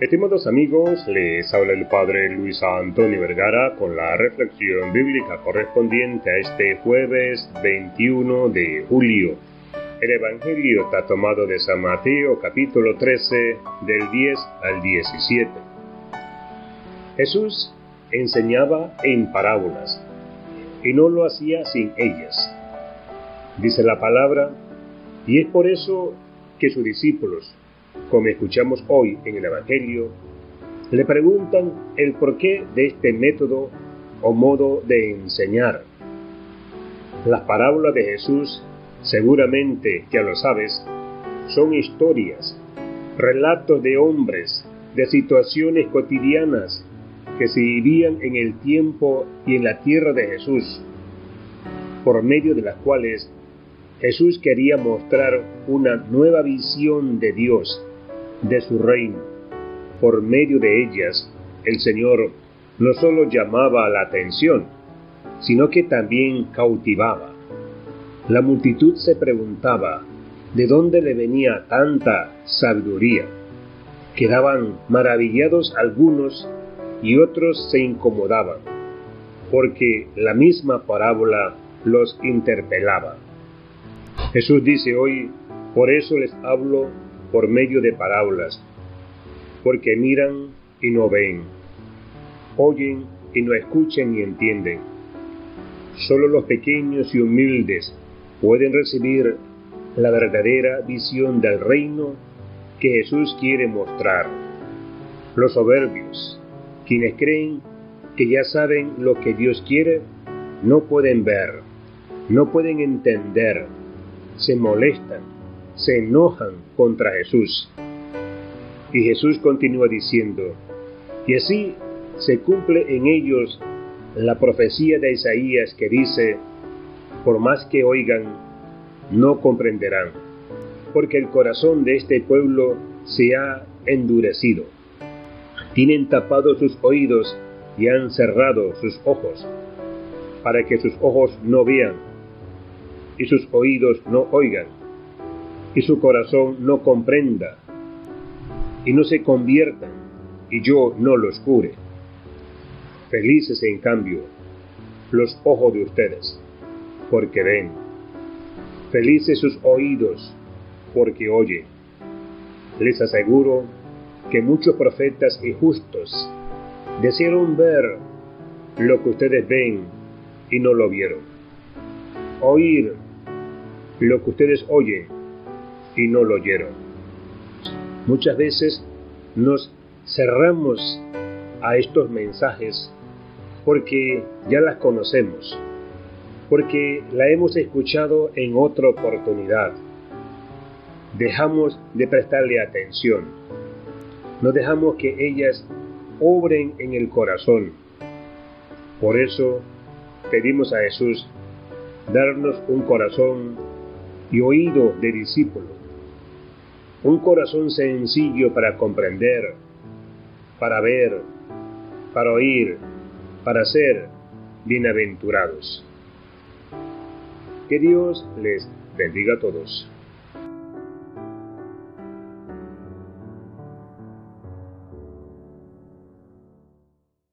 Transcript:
Estimados amigos, les habla el Padre Luis Antonio Vergara con la reflexión bíblica correspondiente a este jueves 21 de julio. El Evangelio está tomado de San Mateo capítulo 13 del 10 al 17. Jesús enseñaba en parábolas y no lo hacía sin ellas. Dice la palabra, y es por eso que sus discípulos como escuchamos hoy en el Evangelio, le preguntan el porqué de este método o modo de enseñar. Las parábolas de Jesús, seguramente ya lo sabes, son historias, relatos de hombres, de situaciones cotidianas que se vivían en el tiempo y en la tierra de Jesús, por medio de las cuales Jesús quería mostrar una nueva visión de Dios, de su reino. Por medio de ellas, el Señor no solo llamaba la atención, sino que también cautivaba. La multitud se preguntaba de dónde le venía tanta sabiduría. Quedaban maravillados algunos y otros se incomodaban, porque la misma parábola los interpelaba. Jesús dice hoy, por eso les hablo por medio de parábolas, porque miran y no ven, oyen y no escuchan ni entienden. Solo los pequeños y humildes pueden recibir la verdadera visión del reino que Jesús quiere mostrar. Los soberbios, quienes creen que ya saben lo que Dios quiere, no pueden ver, no pueden entender, se molestan, se enojan contra Jesús. Y Jesús continúa diciendo, y así se cumple en ellos la profecía de Isaías que dice, por más que oigan, no comprenderán, porque el corazón de este pueblo se ha endurecido. Tienen tapados sus oídos y han cerrado sus ojos, para que sus ojos no vean y sus oídos no oigan, y su corazón no comprenda, y no se conviertan, y yo no los cure. Felices, en cambio, los ojos de ustedes, porque ven. Felices sus oídos, porque oyen. Les aseguro que muchos profetas y justos desearon ver lo que ustedes ven y no lo vieron. Oír lo que ustedes oyen y no lo oyeron. Muchas veces nos cerramos a estos mensajes porque ya las conocemos, porque la hemos escuchado en otra oportunidad. Dejamos de prestarle atención, no dejamos que ellas obren en el corazón. Por eso pedimos a Jesús darnos un corazón y oído de discípulo, un corazón sencillo para comprender, para ver, para oír, para ser bienaventurados. Que Dios les bendiga a todos.